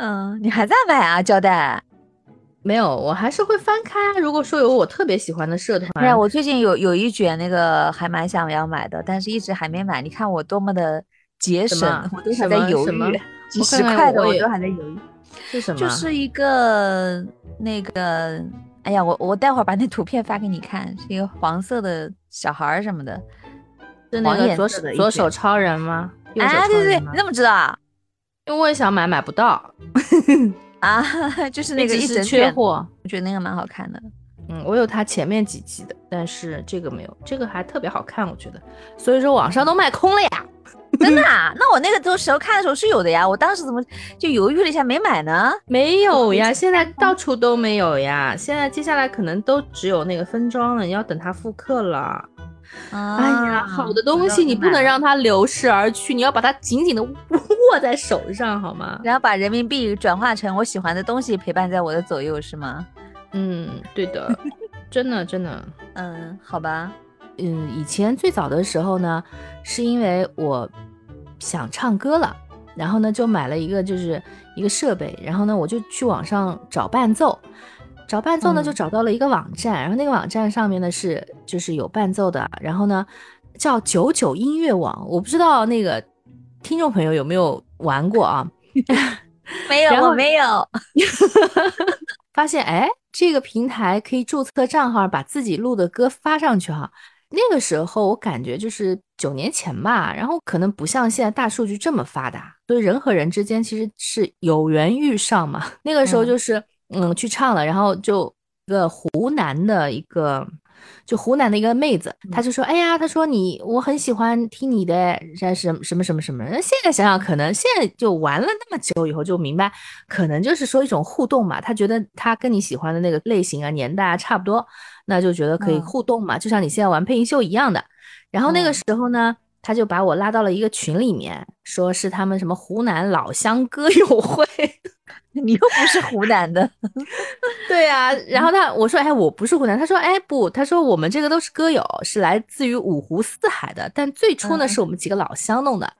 嗯，你还在买啊胶带？没有，我还是会翻开。如果说有我特别喜欢的社团，哎呀，我最近有有一卷那个还蛮想要买的，但是一直还没买。你看我多么的节省，我都还在犹豫，几十块的我都还在犹豫。是什么？就是一个那个，哎呀，我我待会儿把那图片发给你看，是一个黄色的小孩儿什么的，是那个左手左手超人吗？啊，对对对，你怎么知道啊？因为我也想买，买不到。啊，就是那个一直缺货，我觉得那个蛮好看的。嗯，我有它前面几集的，但是这个没有，这个还特别好看，我觉得。所以说网上都卖空了呀，真的？啊？那我那个时候看的时候是有的呀，我当时怎么就犹豫了一下没买呢？没有呀，现在到处都没有呀。现在接下来可能都只有那个分装了，你要等它复刻了。哎呀，好的东西你不能让它流逝而去，你要把它紧紧的握在手上，好吗？然后把人民币转化成我喜欢的东西，陪伴在我的左右，是吗？嗯，对的，真的真的，嗯，好吧，嗯，以前最早的时候呢，是因为我想唱歌了，然后呢就买了一个就是一个设备，然后呢我就去网上找伴奏。找伴奏呢，就找到了一个网站，然后那个网站上面呢是就是有伴奏的，然后呢叫九九音乐网，我不知道那个听众朋友有没有玩过啊？没有，我没有。发现哎，这个平台可以注册账号，把自己录的歌发上去哈。那个时候我感觉就是九年前吧，然后可能不像现在大数据这么发达，所以人和人之间其实是有缘遇上嘛。那个时候就是。嗯，去唱了，然后就一个湖南的一个，就湖南的一个妹子，她就说：“哎呀，她说你我很喜欢听你的，什什什么什么什么。”那现在想想，可能现在就玩了那么久以后，就明白，可能就是说一种互动嘛。她觉得她跟你喜欢的那个类型啊、年代啊差不多，那就觉得可以互动嘛，就像你现在玩配音秀一样的。然后那个时候呢，他就把我拉到了一个群里面，说是他们什么湖南老乡歌友会。你又不是湖南的，对呀。然后他我说哎，我不是湖南。他说哎不，他说我们这个都是歌友，是来自于五湖四海的。但最初呢，是我们几个老乡弄的。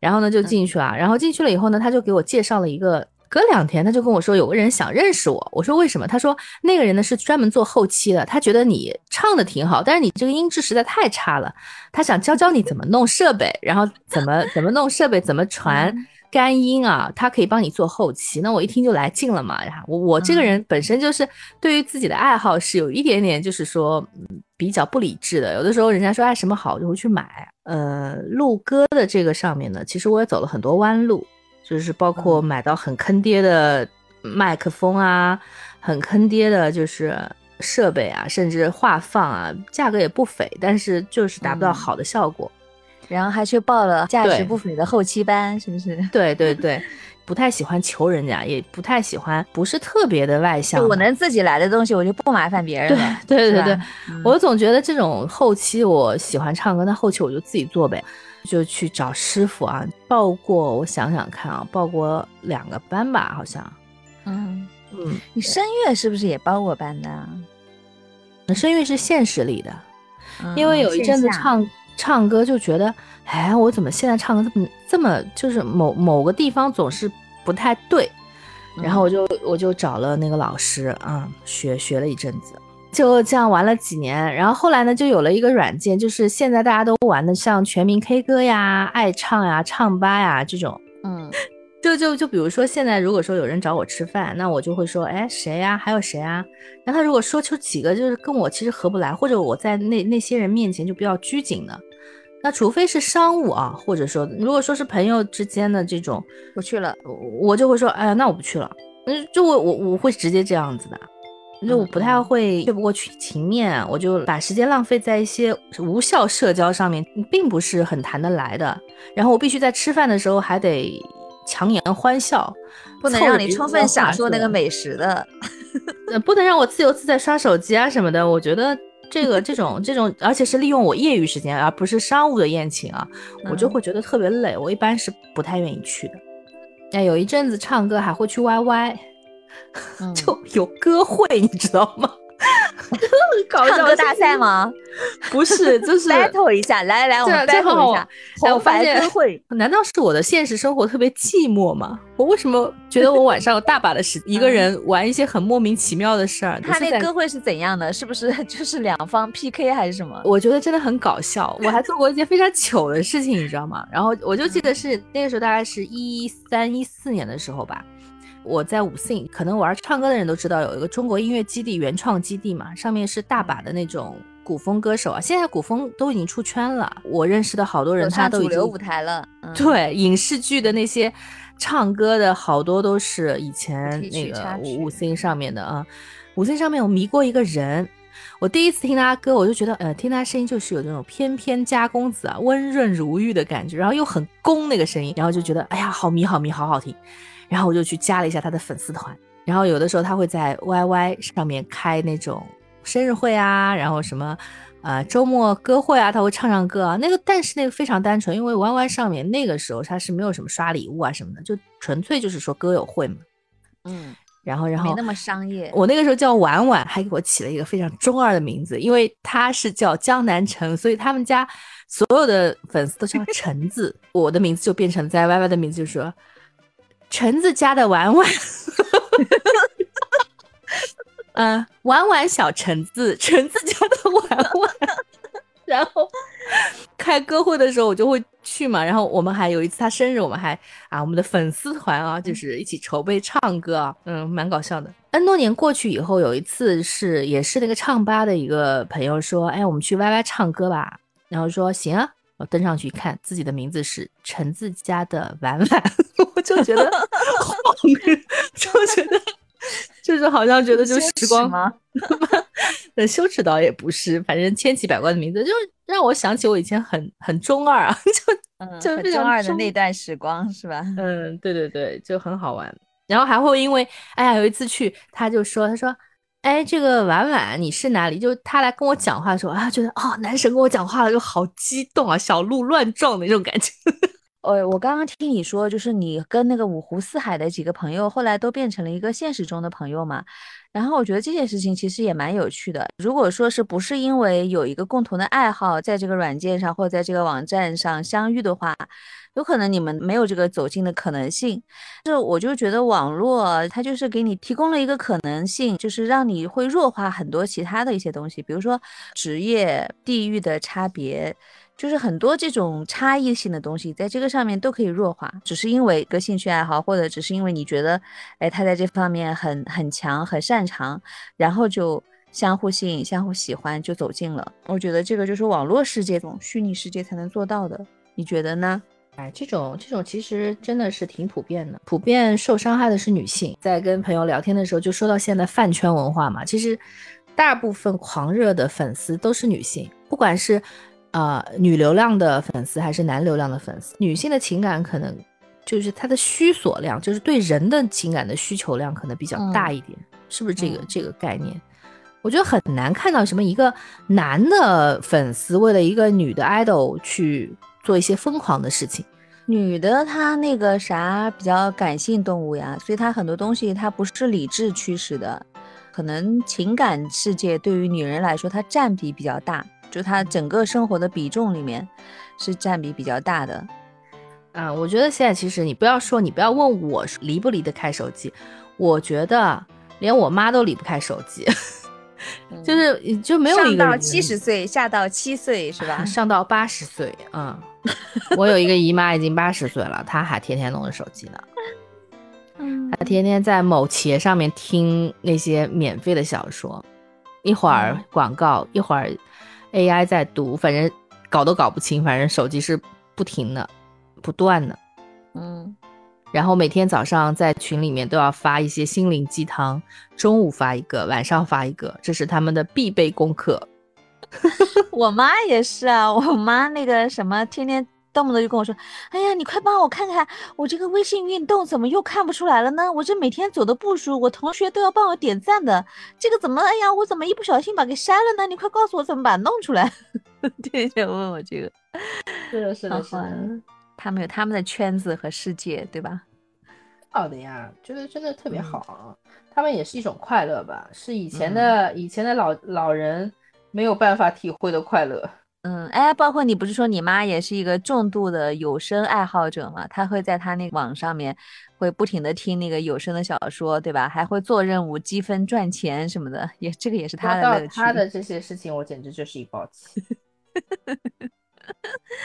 然后呢就进去了。然后进去了以后呢，他就给我介绍了一个。隔两天他就跟我说有个人想认识我。我说为什么？他说那个人呢是专门做后期的，他觉得你唱的挺好，但是你这个音质实在太差了，他想教教你怎么弄设备，然后怎么 怎么弄设备，怎么传。干音啊，他可以帮你做后期，那我一听就来劲了嘛。我我这个人本身就是对于自己的爱好是有一点点，就是说比较不理智的。有的时候人家说哎什么好，我就会去买。呃，录歌的这个上面呢，其实我也走了很多弯路，就是包括买到很坑爹的麦克风啊，很坑爹的就是设备啊，甚至画放啊，价格也不菲，但是就是达不到好的效果。然后还去报了价值不菲的后期班，是不是？对对对，不太喜欢求人家，也不太喜欢，不是特别的外向。我能自己来的东西，我就不麻烦别人了。对对对对，我总觉得这种后期，我喜欢唱歌，那后期我就自己做呗，就去找师傅啊。报过，我想想看啊，报过两个班吧，好像。嗯嗯，你声乐是不是也报过班的？声乐是现实里的，因为有一阵子唱。唱歌就觉得，哎，我怎么现在唱歌这么这么，就是某某个地方总是不太对，然后我就我就找了那个老师啊，学学了一阵子，就这样玩了几年，然后后来呢，就有了一个软件，就是现在大家都玩的，像全民 K 歌呀、爱唱呀、唱吧呀这种，嗯。就就就比如说现在如果说有人找我吃饭，那我就会说，哎，谁呀？还有谁啊？那他如果说出几个就是跟我其实合不来，或者我在那那些人面前就比较拘谨的，那除非是商务啊，或者说如果说是朋友之间的这种，我去了，我就会说，哎呀，那我不去了。嗯，就我我我会直接这样子的，就我不太会越不过去情面，我就把时间浪费在一些无效社交上面，并不是很谈得来的。然后我必须在吃饭的时候还得。强颜欢笑，不能让你充分享受那个美食的，不能让我自由自在刷手机啊什么的。我觉得这个 这种这种，而且是利用我业余时间，而不是商务的宴请啊，我就会觉得特别累。我一般是不太愿意去的。哎，有一阵子唱歌还会去 YY，就有歌会，你知道吗？唱歌大赛吗？不是，就是 battle 一下，来来来，我们 battle 一下，我发现会，难道是我的现实生活特别寂寞吗？我为什么觉得我晚上有大把的时一个人玩一些很莫名其妙的事儿？他那歌会是怎样的？是不是 就是两方 PK 还是什么？我觉得真的很搞笑。我还做过一件非常糗的事情，你知道吗？然后我就记得是那个时候，大概是一三一四年的时候吧。我在五信，可能玩唱歌的人都知道有一个中国音乐基地原创基地嘛，上面是大把的那种古风歌手啊。现在古风都已经出圈了，我认识的好多人他都已经主流舞台了。对，影视剧的那些唱歌的好多都是以前那个五五星上面的啊。五星上面我迷过一个人，我第一次听他歌，我就觉得呃，听他声音就是有那种翩翩家公子啊，温润如玉的感觉，然后又很攻那个声音，然后就觉得哎呀，好迷好迷，好好听。然后我就去加了一下他的粉丝团，然后有的时候他会在 YY 上面开那种生日会啊，然后什么，呃，周末歌会啊，他会唱唱歌啊。那个但是那个非常单纯，因为 YY 上面那个时候他是没有什么刷礼物啊什么的，就纯粹就是说歌友会嘛。嗯，然后然后没那么商业。我那个时候叫婉婉，还给我起了一个非常中二的名字，因为他是叫江南城，所以他们家所有的粉丝都叫橙子，我的名字就变成在 YY 的名字就是说。橙子家的婉婉，嗯，婉婉小橙子，橙子家的婉婉。然后开歌会的时候，我就会去嘛。然后我们还有一次他生日，我们还啊，我们的粉丝团啊，就是一起筹备唱歌啊，嗯，蛮搞笑的。N 多年过去以后，有一次是也是那个唱吧的一个朋友说，哎，我们去 YY 唱歌吧。然后说行啊。我登上去一看，自己的名字是橙子家的婉婉，我 就觉得好，就觉得就是好像觉得就时光吗？那羞耻倒也不是，反正千奇百怪的名字，就让我想起我以前很很中二啊，就就中二的那段时光是吧？嗯，对对对，就很好玩。然后还会因为，哎呀，有一次去，他就说，他说。哎，这个婉婉，你是哪里？就他来跟我讲话的时候啊，觉得哦，男神跟我讲话了，就好激动啊，小鹿乱撞的那种感觉。呃，我刚刚听你说，就是你跟那个五湖四海的几个朋友，后来都变成了一个现实中的朋友嘛。然后我觉得这件事情其实也蛮有趣的。如果说是不是因为有一个共同的爱好，在这个软件上或者在这个网站上相遇的话。有可能你们没有这个走近的可能性，就我就觉得网络它就是给你提供了一个可能性，就是让你会弱化很多其他的一些东西，比如说职业、地域的差别，就是很多这种差异性的东西，在这个上面都可以弱化，只是因为一个兴趣爱好，或者只是因为你觉得，哎，他在这方面很很强、很擅长，然后就相互吸引、相互喜欢，就走近了。我觉得这个就是网络世界中虚拟世界才能做到的，你觉得呢？哎，这种这种其实真的是挺普遍的，普遍受伤害的是女性。在跟朋友聊天的时候，就说到现在饭圈文化嘛，其实大部分狂热的粉丝都是女性，不管是呃女流量的粉丝还是男流量的粉丝，女性的情感可能就是她的需索量，就是对人的情感的需求量可能比较大一点，是不是这个这个概念？我觉得很难看到什么一个男的粉丝为了一个女的 idol 去。做一些疯狂的事情，女的她那个啥比较感性动物呀，所以她很多东西她不是理智驱使的，可能情感世界对于女人来说，她占比比较大，就她整个生活的比重里面是占比比较大的。啊，我觉得现在其实你不要说，你不要问我离不离得开手机，我觉得连我妈都离不开手机。就是就没有一个上到七十岁，下到七岁是吧？上到八十岁，嗯，我有一个姨妈已经八十岁了，她还天天弄着手机呢，嗯，她天天在某企业上面听那些免费的小说，一会儿广告，一会儿 AI 在读，反正搞都搞不清，反正手机是不停的，不断的，嗯。然后每天早上在群里面都要发一些心灵鸡汤，中午发一个，晚上发一个，这是他们的必备功课。我妈也是啊，我妈那个什么，天天动不动就跟我说：“哎呀，你快帮我看看，我这个微信运动怎么又看不出来了呢？我这每天走的步数，我同学都要帮我点赞的，这个怎么？哎呀，我怎么一不小心把给删了呢？你快告诉我怎么把它弄出来。”天天问我这个，是的，是的，是的。他们有他们的圈子和世界，对吧？好的呀，觉得真的特别好。他们也是一种快乐吧，是以前的以前的老老人没有办法体会的快乐。嗯，哎，包括你不是说你妈也是一个重度的有声爱好者吗？她会在她那个网上面会不停的听那个有声的小说，对吧？还会做任务积分赚钱什么的，也这个也是她的乐趣。她的这些事情，我简直就是一包气。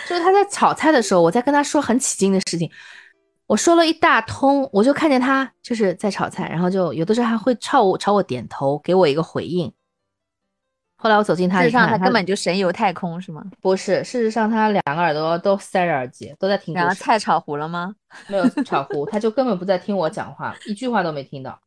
就是他在炒菜的时候，我在跟他说很起劲的事情，我说了一大通，我就看见他就是在炒菜，然后就有的时候还会朝我朝我点头，给我一个回应。后来我走近他，事实上他根本就神游太空，是吗？不是，事实上他两个耳朵都塞着耳机，都在听。然后菜炒糊了吗？没有炒糊，他就根本不在听我讲话，一句话都没听到。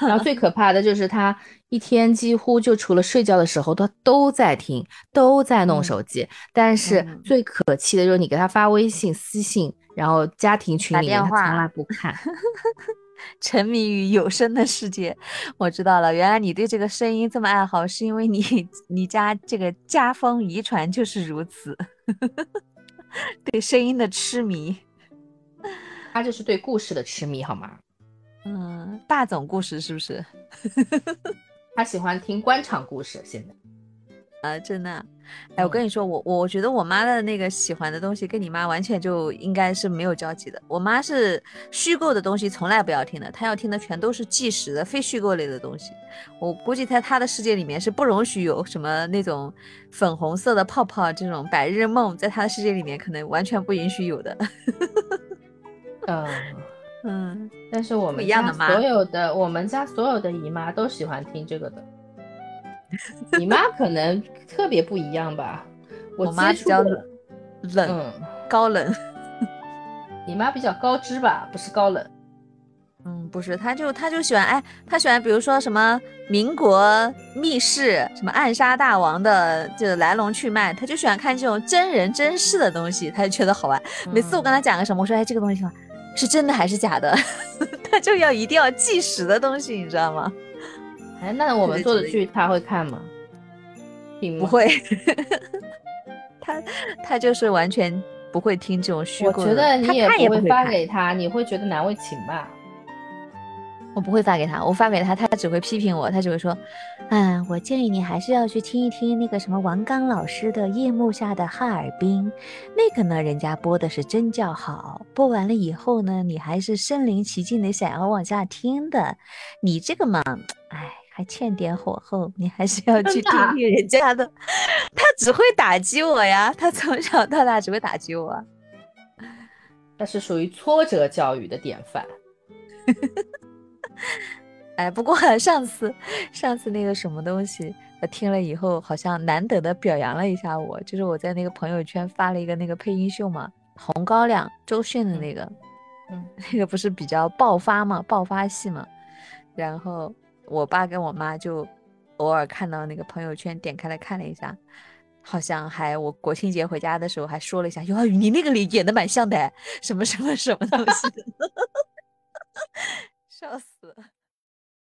然后最可怕的就是他一天几乎就除了睡觉的时候，他都在听，都在弄手机。但是最可气的就是你给他发微信私信，然后家庭群里面他从来不看。沉迷于有声的世界，我知道了。原来你对这个声音这么爱好，是因为你你家这个家风遗传就是如此，对声音的痴迷。他就是对故事的痴迷，好吗？嗯，大总故事是不是？他喜欢听官场故事，现在。啊，真的，哎，我跟你说，我我觉得我妈的那个喜欢的东西跟你妈完全就应该是没有交集的。我妈是虚构的东西从来不要听的，她要听的全都是纪实的、非虚构类的东西。我估计在她的世界里面是不容许有什么那种粉红色的泡泡这种白日梦，在她的世界里面可能完全不允许有的。嗯 嗯，但是我们家所有的我们家所有的姨妈都喜欢听这个的。你妈可能特别不一样吧？我妈比较冷，高冷。你妈比较高知吧？不是高冷。嗯，不是，她就她就喜欢哎，她喜欢比如说什么民国密室，什么暗杀大王的就来龙去脉，她就喜欢看这种真人真事的东西，她就觉得好玩。每次我跟她讲个什么，我说哎这个东西是真的还是假的，她就要一定要计时的东西，你知道吗？哎，那我们做的剧他会看吗？不会，他他就是完全不会听这种虚构。我觉得你也不会发给他，你会觉得难为情吧？我不会发给他，我发给他，他只会批评我，他只会说：“嗯，我建议你还是要去听一听那个什么王刚老师的《夜幕下的哈尔滨》，那个呢，人家播的是真叫好，播完了以后呢，你还是身临其境的想要往下听的。你这个嘛，哎。”还欠点火候，你还是要去听听人家的。他只会打击我呀，他从小到大只会打击我。他是属于挫折教育的典范。哎，不过上次上次那个什么东西，他听了以后好像难得的表扬了一下我，就是我在那个朋友圈发了一个那个配音秀嘛，红高粱周迅的那个，嗯，那个不是比较爆发嘛，爆发戏嘛，然后。我爸跟我妈就偶尔看到那个朋友圈，点开来看了一下，好像还我国庆节回家的时候还说了一下，哟，你那个脸演的蛮像的，什么什么什么东西，笑死了。